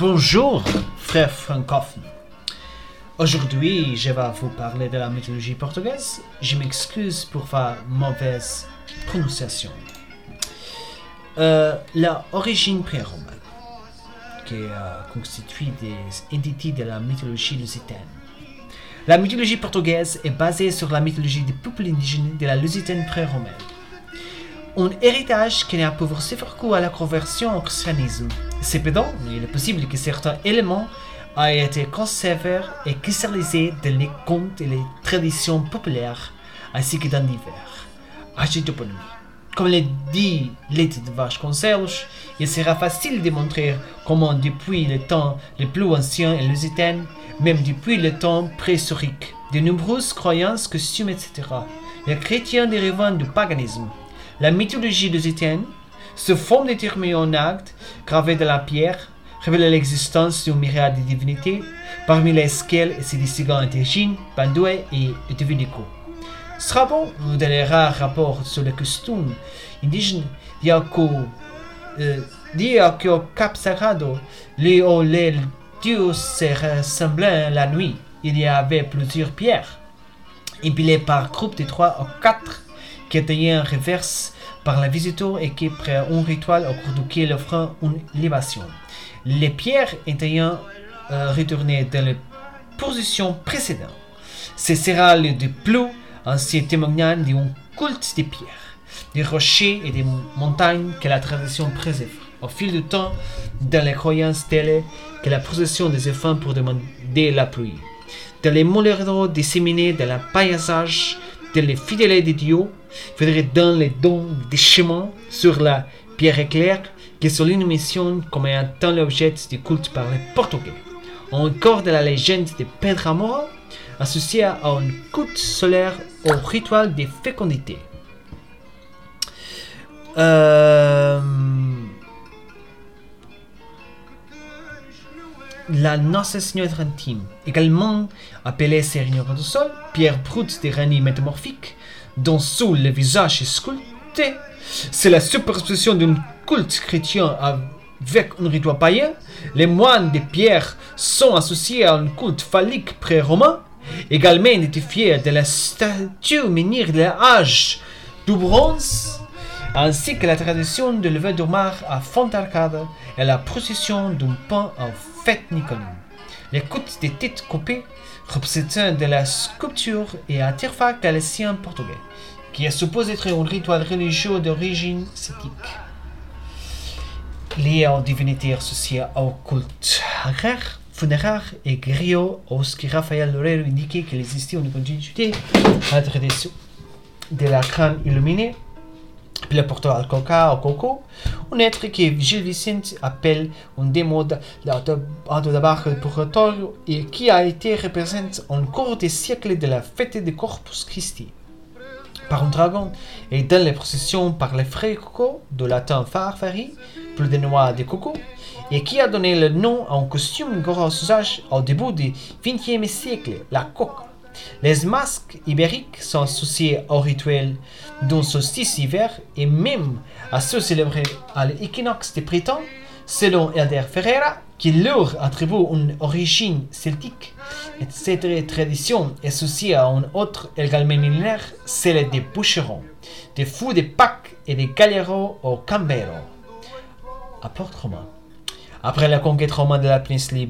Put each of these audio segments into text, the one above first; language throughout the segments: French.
Bonjour, frère francophone. Aujourd'hui, je vais vous parler de la mythologie portugaise. Je m'excuse pour ma mauvaise prononciation. Euh, la origine pré-romaine, qui euh, constitue des entités de la mythologie lusitaine. La mythologie portugaise est basée sur la mythologie des peuples indigènes de la Lusitaine pré-romaine. Un héritage qui n'a faire coup à la conversion au christianisme. Cependant, il est possible que certains éléments aient été conservés et cristallisés dans les contes et les traditions populaires, ainsi que dans divers toponymes. Comme le dit l'étude de Vasconcelos, il sera facile de montrer comment depuis le temps le plus ancien et lusitaine, même depuis le temps préhistorique, de nombreuses croyances, costumes, etc., les chrétiens dérivant du paganisme, la mythologie lusitaine, se forme déterminée en actes gravés dans la pierre, révèle l'existence d'une myriade de divinités, parmi lesquelles se distinguent Antégine, Pandoué et Divinico. Strabon, dans les rares rapports sur les costumes indigènes, dit qu'au euh, qu'au Cap Sagrado, les où les dieux se ressemblaient la nuit, il y avait plusieurs pierres, empilées par groupes de trois ou quatre, qui étaient en reverse par la visiteur et qui près un rituel au cours duquel offrant une libation. Les pierres étaient euh, retournées dans les positions précédentes. Ce sera le plus ancien témoignage d'un culte des pierres, des rochers et des montagnes que la tradition préserve. Au fil du temps, dans les croyances telles que la procession des enfants pour demander la pluie, dans les moulins disséminés dans le paysage, dans les fidèles des dieux, faudrait dans les dons des chemins sur la pierre éclair qui sont une comme étant l'objet du culte par les Portugais. Encore de la légende de Pedro Amora, associée à un culte solaire au rituel de fécondité. Euh, la Senhora Trentine, également appelée Seigneur du Sol, pierre brute des raniers métamorphiques, dont sous le visage est sculpté, c'est la superposition d'un culte chrétien avec un rituel païen. Les moines de pierre sont associés à un culte phallique pré-romain, également identifié de la statue menhir de l'âge du bronze, ainsi que la tradition de lever du mar à Fontarcade et la procession d'un pain en fête. Les cultes des têtes coupées représentant de la sculpture et artefact galicien portugais, qui est supposé être un rituel religieux d'origine celtique, lié aux divinités associées au culte agraire, funéraire et griot, au ce que Raphaël Lorero indiquait qu'il existait une continuité à la tradition de la crâne illuminée le porteur al coca au coco, un être que Gilles Vicente appelle un démon de du purgatorio et qui a été représenté en cours des siècles de la fête de Corpus Christi par un dragon et dans les processions par les frères coco, de latin farfari, plus de noix de coco, et qui a donné le nom à un costume gros usage au début du XXe siècle, la coque. Les masques ibériques sont associés au rituel d'un solstice hiver et même à ceux célébrés à l'équinoxe de printemps, selon Elder Ferreira, qui leur attribue une origine celtique. Et cette tradition est associée à une autre également millénaire, celle des boucherons, des fous de Pâques et des galéros au Cambero, à Port-Romain. Après la conquête romane de la péninsule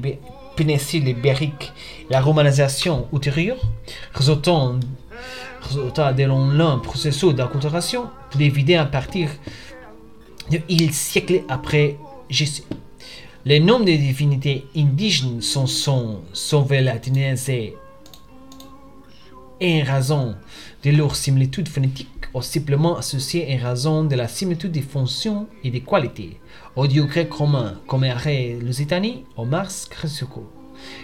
péninsule ibérique, la romanisation ultérieure, résultant, résultat de long processus d'acculturation, évident à partir de il siècle après Jésus. Les noms des divinités indigènes sont, sont sauvés latinisés en raison de leur similitude phonétique ou simplement associés en raison de la similitude des fonctions et des qualités. Au dieu grec romain, comme Arrêt Lusitanie, au Mars Cressuco.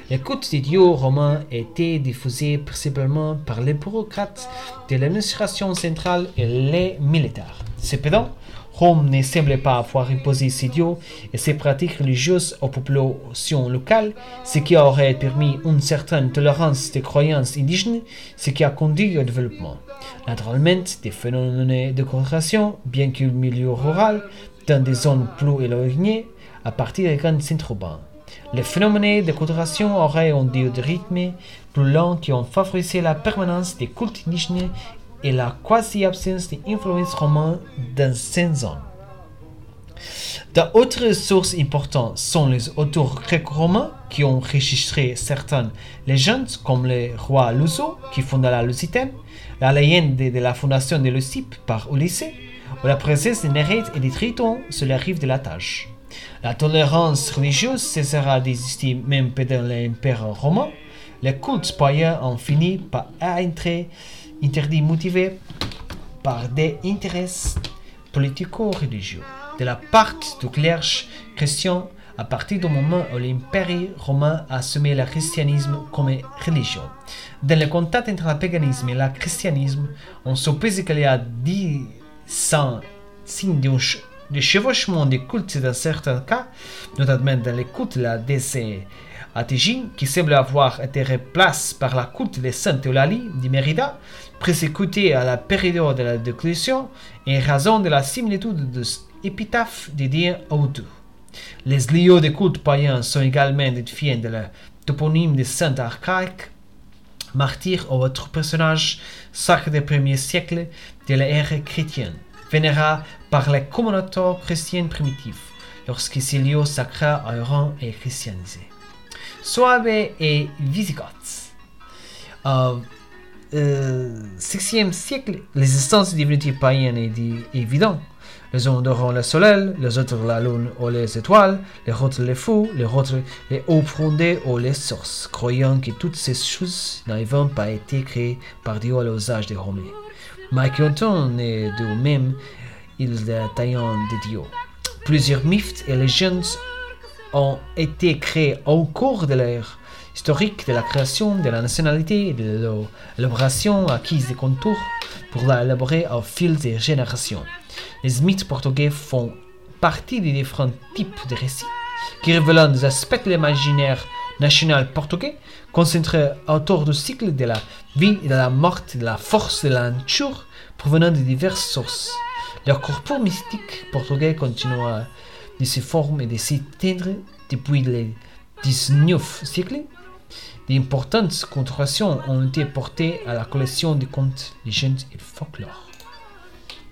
Les cultes des dieux romains étaient diffusés principalement par les bureaucrates de l'administration centrale et les militaires. Cependant, Rome ne semblait pas avoir imposé ses dieux et ses pratiques religieuses aux populations locales, ce qui aurait permis une certaine tolérance des croyances indigènes, ce qui a conduit au développement. Naturellement, des phénomènes de concentration, bien que milieu rural, dans des zones plus éloignées, à partir des grands centres. Les phénomènes de coloration auraient un de rythme plus lent qui ont favorisé la permanence des cultes indígenas et la quasi-absence d'influence romane dans ces zones. D'autres sources importantes sont les auteurs gréco-romains qui ont enregistré certaines légendes comme le roi Luso qui fonda la Lusitaine, la légende de la fondation de Lucipe par Ulysse, ou la des Néreides et des Tritons sur la rive de la Tage. La tolérance religieuse cessera d'exister même pendant l'Empire romain. Les cultes païens ont fini par être interdits motivés par des intérêts politico-religieux de la part du clergé chrétien à partir du moment où l'Empire romain a assumé le christianisme comme religion. Dans le contact entre le paganisme et le christianisme, on suppose qu'il y a dix signes de chevauchement des cultes dans certains cas, notamment dans les cultes de la Atégine, qui semble avoir été remplacée par la culte de Sainte Eulalie de Mérida, présécutée à la période de la déclusion, en raison de la similitude des épitaphes dédiées aux deux. Les lieux de culte païens sont également édifiés de la toponyme de saint archaïque, martyr ou autre personnage sacré des premiers siècles de l'ère chrétienne, vénéra par les communautés chrétiennes primitives, lorsque ces lieux sacrés auront été christianisés. Suave et Visigoths. Au euh, 6e siècle, l'existence des divinités païennes est évidente. Les uns adorant le soleil, les autres la lune ou les étoiles, les autres les fous, les autres les hauts fondés ou les sources, croyant que toutes ces choses n'avaient pas été créées par Dieu à l'usage des Romains. Anton est de même, de Dieu. Plusieurs mythes et légendes ont été créés au cours de l'ère historique de la création de la nationalité et de l'élaboration acquise des contours pour l'élaborer au fil des générations. Les mythes portugais font partie des différents types de récits qui révèlent des aspects de l'imaginaire national portugais concentrés autour du cycle de la vie et de la mort et de la force de la nature provenant de diverses sources. Leur corps mystique portugais continue de se former et de s'éteindre depuis le 19 siècle. D'importantes contributions ont été portées à la collection de contes, légendes et folklore.